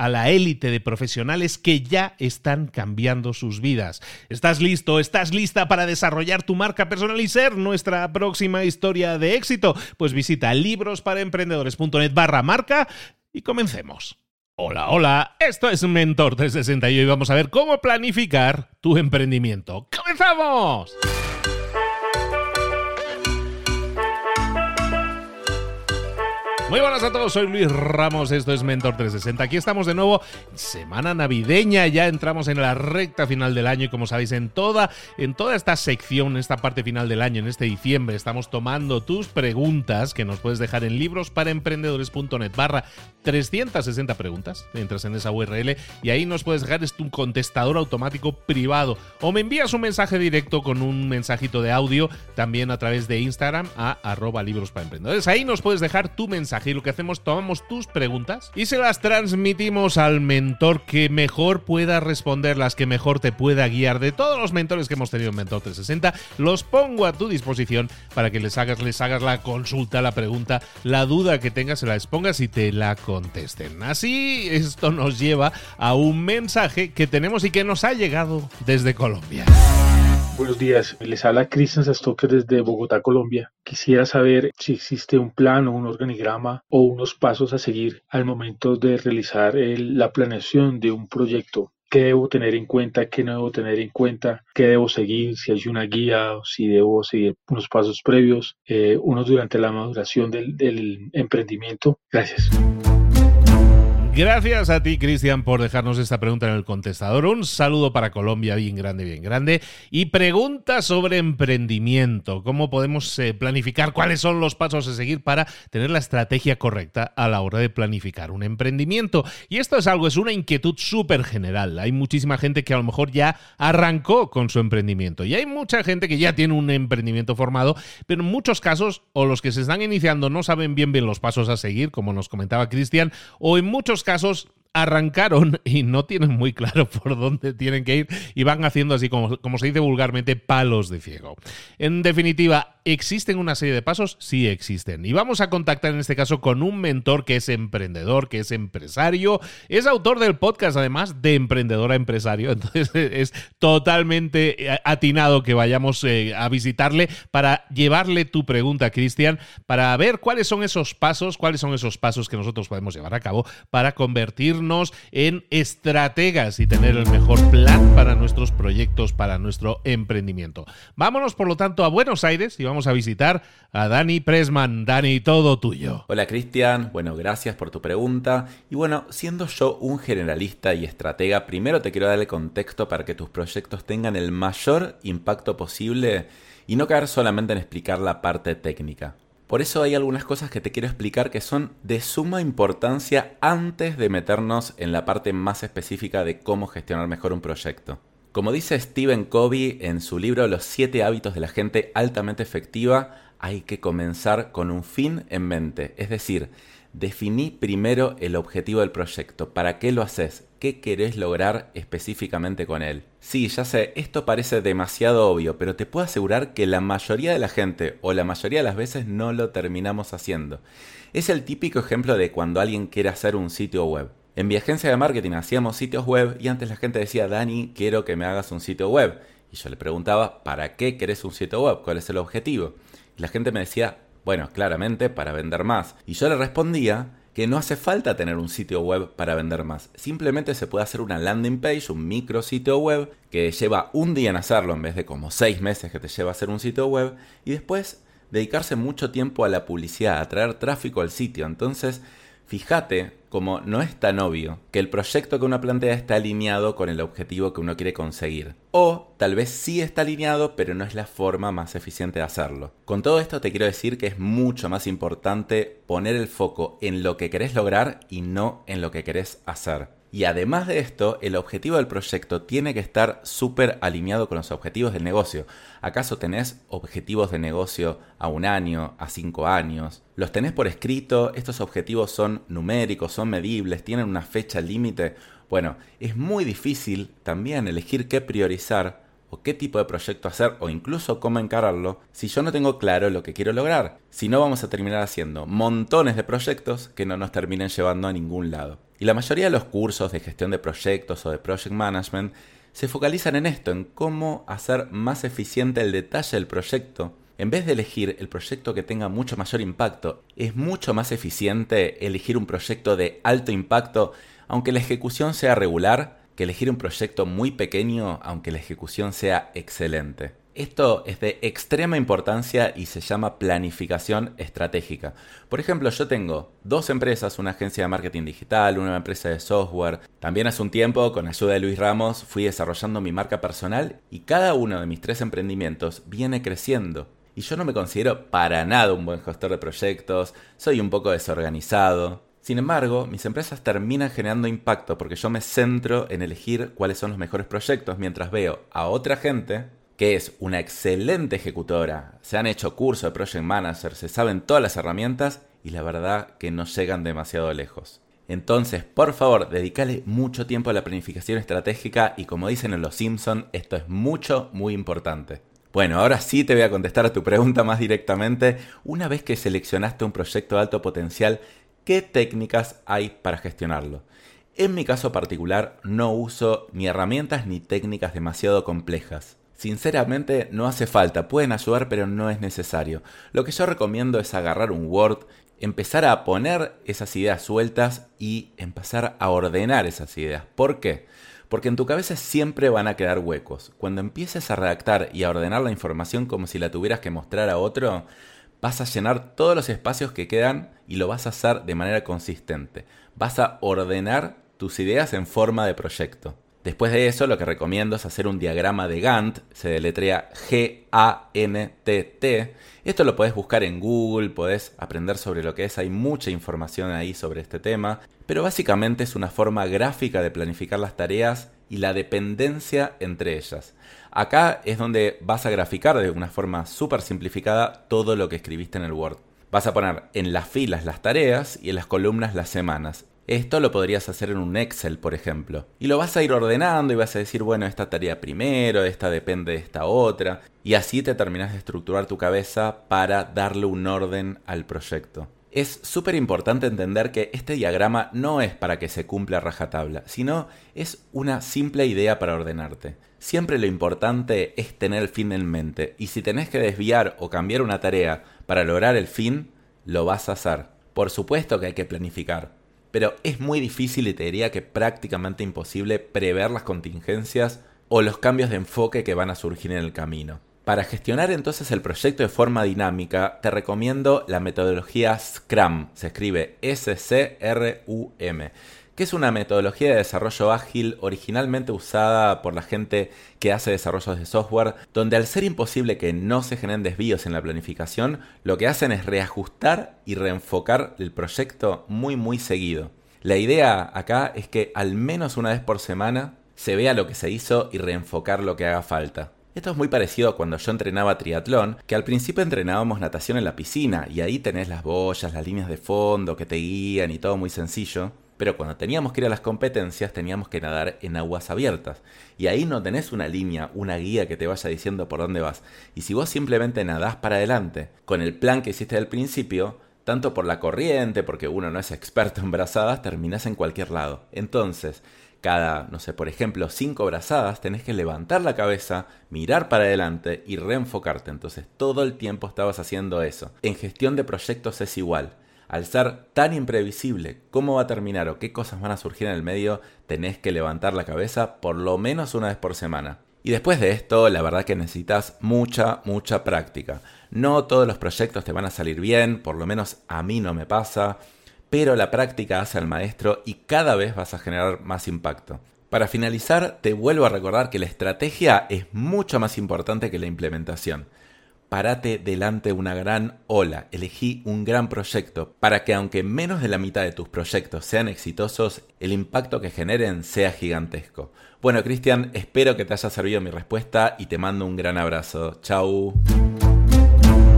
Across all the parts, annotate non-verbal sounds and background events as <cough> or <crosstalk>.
a la élite de profesionales que ya están cambiando sus vidas. ¿Estás listo? ¿Estás lista para desarrollar tu marca personal y ser nuestra próxima historia de éxito? Pues visita librosparaemprendedores.net barra marca y comencemos. Hola, hola, esto es Mentor 360 y vamos a ver cómo planificar tu emprendimiento. ¡Comenzamos! Muy buenas a todos, soy Luis Ramos, esto es Mentor 360. Aquí estamos de nuevo, semana navideña, ya entramos en la recta final del año y como sabéis, en toda, en toda esta sección, en esta parte final del año, en este diciembre, estamos tomando tus preguntas que nos puedes dejar en librosparaemprendedores.net barra 360 preguntas. Entras en esa URL y ahí nos puedes dejar tu contestador automático privado o me envías un mensaje directo con un mensajito de audio también a través de Instagram a arroba libros para emprendedores. Ahí nos puedes dejar tu mensaje y lo que hacemos, tomamos tus preguntas y se las transmitimos al mentor que mejor pueda responderlas, que mejor te pueda guiar. De todos los mentores que hemos tenido en Mentor 360, los pongo a tu disposición para que les hagas, les hagas la consulta, la pregunta, la duda que tengas, se la expongas y te la contesten. Así, esto nos lleva a un mensaje que tenemos y que nos ha llegado desde Colombia. Buenos días, les habla Cristian Sastocker desde Bogotá, Colombia. Quisiera saber si existe un plan o un organigrama o unos pasos a seguir al momento de realizar la planeación de un proyecto. ¿Qué debo tener en cuenta? ¿Qué no debo tener en cuenta? ¿Qué debo seguir? Si hay una guía o si debo seguir unos pasos previos, eh, unos durante la maduración del emprendimiento. Gracias. Gracias a ti, Cristian, por dejarnos esta pregunta en el contestador. Un saludo para Colombia, bien grande, bien grande. Y pregunta sobre emprendimiento. ¿Cómo podemos eh, planificar? ¿Cuáles son los pasos a seguir para tener la estrategia correcta a la hora de planificar un emprendimiento? Y esto es algo, es una inquietud súper general. Hay muchísima gente que a lo mejor ya arrancó con su emprendimiento. Y hay mucha gente que ya tiene un emprendimiento formado, pero en muchos casos, o los que se están iniciando no saben bien bien los pasos a seguir, como nos comentaba Cristian, o en muchos casos casos arrancaron y no tienen muy claro <laughs> por dónde tienen que ir y van haciendo así como, como se dice vulgarmente palos de ciego. En definitiva, ¿existen una serie de pasos? Sí existen. Y vamos a contactar en este caso con un mentor que es emprendedor, que es empresario, es autor del podcast además de emprendedor a empresario. <laughs> Entonces es totalmente eh, atinado que vayamos eh, a visitarle para llevarle tu pregunta, Cristian, para ver cuáles son esos pasos, cuáles son esos pasos que nosotros podemos llevar a cabo para convertir en estrategas y tener el mejor plan para nuestros proyectos, para nuestro emprendimiento. Vámonos, por lo tanto, a Buenos Aires y vamos a visitar a Dani Presman. Dani, todo tuyo. Hola, Cristian. Bueno, gracias por tu pregunta. Y bueno, siendo yo un generalista y estratega, primero te quiero dar el contexto para que tus proyectos tengan el mayor impacto posible y no caer solamente en explicar la parte técnica. Por eso hay algunas cosas que te quiero explicar que son de suma importancia antes de meternos en la parte más específica de cómo gestionar mejor un proyecto. Como dice Stephen Covey en su libro Los siete hábitos de la gente altamente efectiva, hay que comenzar con un fin en mente. Es decir, definí primero el objetivo del proyecto. ¿Para qué lo haces? ¿Qué querés lograr específicamente con él? Sí, ya sé, esto parece demasiado obvio, pero te puedo asegurar que la mayoría de la gente o la mayoría de las veces no lo terminamos haciendo. Es el típico ejemplo de cuando alguien quiere hacer un sitio web. En mi agencia de marketing hacíamos sitios web y antes la gente decía, Dani, quiero que me hagas un sitio web. Y yo le preguntaba, ¿para qué querés un sitio web? ¿Cuál es el objetivo? Y la gente me decía, bueno, claramente para vender más. Y yo le respondía, que no hace falta tener un sitio web para vender más. Simplemente se puede hacer una landing page, un micro sitio web, que lleva un día en hacerlo en vez de como seis meses que te lleva a hacer un sitio web, y después dedicarse mucho tiempo a la publicidad, a traer tráfico al sitio. Entonces, fíjate como no es tan obvio que el proyecto que uno plantea está alineado con el objetivo que uno quiere conseguir. O tal vez sí está alineado, pero no es la forma más eficiente de hacerlo. Con todo esto te quiero decir que es mucho más importante poner el foco en lo que querés lograr y no en lo que querés hacer. Y además de esto, el objetivo del proyecto tiene que estar súper alineado con los objetivos del negocio. ¿Acaso tenés objetivos de negocio a un año, a cinco años? ¿Los tenés por escrito? ¿Estos objetivos son numéricos, son medibles, tienen una fecha límite? Bueno, es muy difícil también elegir qué priorizar o qué tipo de proyecto hacer o incluso cómo encararlo si yo no tengo claro lo que quiero lograr. Si no vamos a terminar haciendo montones de proyectos que no nos terminen llevando a ningún lado. Y la mayoría de los cursos de gestión de proyectos o de project management se focalizan en esto, en cómo hacer más eficiente el detalle del proyecto. En vez de elegir el proyecto que tenga mucho mayor impacto, es mucho más eficiente elegir un proyecto de alto impacto, aunque la ejecución sea regular, que elegir un proyecto muy pequeño, aunque la ejecución sea excelente. Esto es de extrema importancia y se llama planificación estratégica. Por ejemplo, yo tengo dos empresas, una agencia de marketing digital, una empresa de software. También hace un tiempo, con ayuda de Luis Ramos, fui desarrollando mi marca personal y cada uno de mis tres emprendimientos viene creciendo. Y yo no me considero para nada un buen gestor de proyectos, soy un poco desorganizado. Sin embargo, mis empresas terminan generando impacto porque yo me centro en elegir cuáles son los mejores proyectos mientras veo a otra gente que es una excelente ejecutora. Se han hecho cursos de Project Manager, se saben todas las herramientas y la verdad que no llegan demasiado lejos. Entonces, por favor, dedícale mucho tiempo a la planificación estratégica y como dicen en Los Simpson, esto es mucho, muy importante. Bueno, ahora sí te voy a contestar a tu pregunta más directamente. Una vez que seleccionaste un proyecto de alto potencial, ¿qué técnicas hay para gestionarlo? En mi caso particular, no uso ni herramientas ni técnicas demasiado complejas. Sinceramente no hace falta, pueden ayudar pero no es necesario. Lo que yo recomiendo es agarrar un Word, empezar a poner esas ideas sueltas y empezar a ordenar esas ideas. ¿Por qué? Porque en tu cabeza siempre van a quedar huecos. Cuando empieces a redactar y a ordenar la información como si la tuvieras que mostrar a otro, vas a llenar todos los espacios que quedan y lo vas a hacer de manera consistente. Vas a ordenar tus ideas en forma de proyecto. Después de eso, lo que recomiendo es hacer un diagrama de Gantt, se deletrea G-A-N-T-T. Esto lo podés buscar en Google, podés aprender sobre lo que es, hay mucha información ahí sobre este tema, pero básicamente es una forma gráfica de planificar las tareas y la dependencia entre ellas. Acá es donde vas a graficar de una forma súper simplificada todo lo que escribiste en el Word. Vas a poner en las filas las tareas y en las columnas las semanas. Esto lo podrías hacer en un Excel, por ejemplo. Y lo vas a ir ordenando y vas a decir, bueno, esta tarea primero, esta depende de esta otra. Y así te terminas de estructurar tu cabeza para darle un orden al proyecto. Es súper importante entender que este diagrama no es para que se cumpla rajatabla, sino es una simple idea para ordenarte. Siempre lo importante es tener el fin en mente, y si tenés que desviar o cambiar una tarea para lograr el fin, lo vas a hacer. Por supuesto que hay que planificar, pero es muy difícil y te diría que prácticamente imposible prever las contingencias o los cambios de enfoque que van a surgir en el camino. Para gestionar entonces el proyecto de forma dinámica, te recomiendo la metodología Scrum, se escribe S-C-R-U-M, que es una metodología de desarrollo ágil originalmente usada por la gente que hace desarrollos de software, donde al ser imposible que no se generen desvíos en la planificación, lo que hacen es reajustar y reenfocar el proyecto muy muy seguido. La idea acá es que al menos una vez por semana se vea lo que se hizo y reenfocar lo que haga falta. Esto es muy parecido a cuando yo entrenaba triatlón, que al principio entrenábamos natación en la piscina y ahí tenés las boyas, las líneas de fondo que te guían y todo muy sencillo. Pero cuando teníamos que ir a las competencias teníamos que nadar en aguas abiertas. Y ahí no tenés una línea, una guía que te vaya diciendo por dónde vas. Y si vos simplemente nadás para adelante, con el plan que hiciste al principio, tanto por la corriente, porque uno no es experto en brazadas, terminás en cualquier lado. Entonces, cada, no sé, por ejemplo, cinco brazadas, tenés que levantar la cabeza, mirar para adelante y reenfocarte. Entonces todo el tiempo estabas haciendo eso. En gestión de proyectos es igual. Al ser tan imprevisible cómo va a terminar o qué cosas van a surgir en el medio, tenés que levantar la cabeza por lo menos una vez por semana. Y después de esto, la verdad que necesitas mucha, mucha práctica. No todos los proyectos te van a salir bien, por lo menos a mí no me pasa pero la práctica hace al maestro y cada vez vas a generar más impacto. Para finalizar, te vuelvo a recordar que la estrategia es mucho más importante que la implementación. Parate delante de una gran ola, elegí un gran proyecto para que aunque menos de la mitad de tus proyectos sean exitosos, el impacto que generen sea gigantesco. Bueno, Cristian, espero que te haya servido mi respuesta y te mando un gran abrazo. Chau.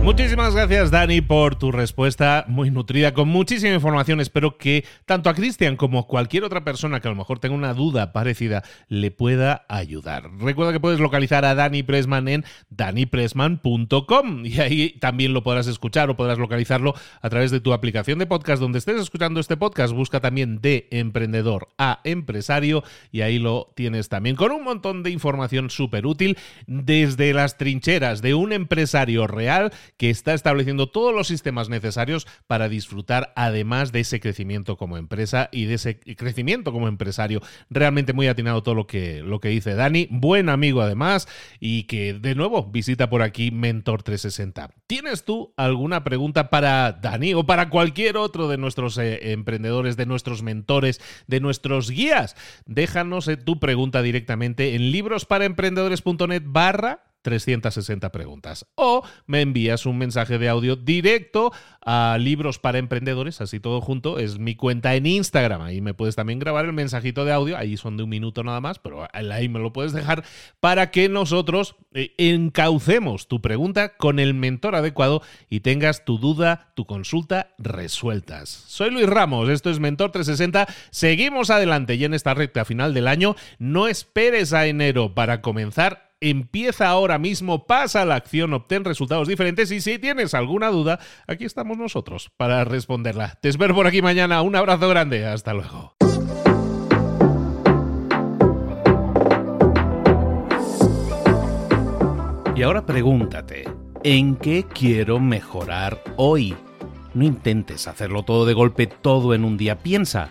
Muchísimas gracias Dani por tu respuesta muy nutrida, con muchísima información. Espero que tanto a Cristian como cualquier otra persona que a lo mejor tenga una duda parecida le pueda ayudar. Recuerda que puedes localizar a Dani Pressman en danipressman.com y ahí también lo podrás escuchar o podrás localizarlo a través de tu aplicación de podcast donde estés escuchando este podcast. Busca también de emprendedor a empresario y ahí lo tienes también con un montón de información súper útil desde las trincheras de un empresario real que está estableciendo todos los sistemas necesarios para disfrutar además de ese crecimiento como empresa y de ese crecimiento como empresario. Realmente muy atinado todo lo que, lo que dice Dani, buen amigo además y que de nuevo visita por aquí Mentor 360. ¿Tienes tú alguna pregunta para Dani o para cualquier otro de nuestros eh, emprendedores, de nuestros mentores, de nuestros guías? Déjanos eh, tu pregunta directamente en librosparaemprendedores.net barra 360 preguntas. O me envías un mensaje de audio directo a Libros para Emprendedores, así todo junto, es mi cuenta en Instagram. Ahí me puedes también grabar el mensajito de audio, ahí son de un minuto nada más, pero ahí me lo puedes dejar para que nosotros eh, encaucemos tu pregunta con el mentor adecuado y tengas tu duda, tu consulta resueltas. Soy Luis Ramos, esto es Mentor 360, seguimos adelante y en esta recta final del año no esperes a enero para comenzar empieza ahora mismo, pasa la acción, obtén resultados diferentes y si tienes alguna duda, aquí estamos nosotros para responderla. Te espero por aquí mañana, un abrazo grande, hasta luego. Y ahora pregúntate, ¿en qué quiero mejorar hoy? No intentes hacerlo todo de golpe, todo en un día. Piensa,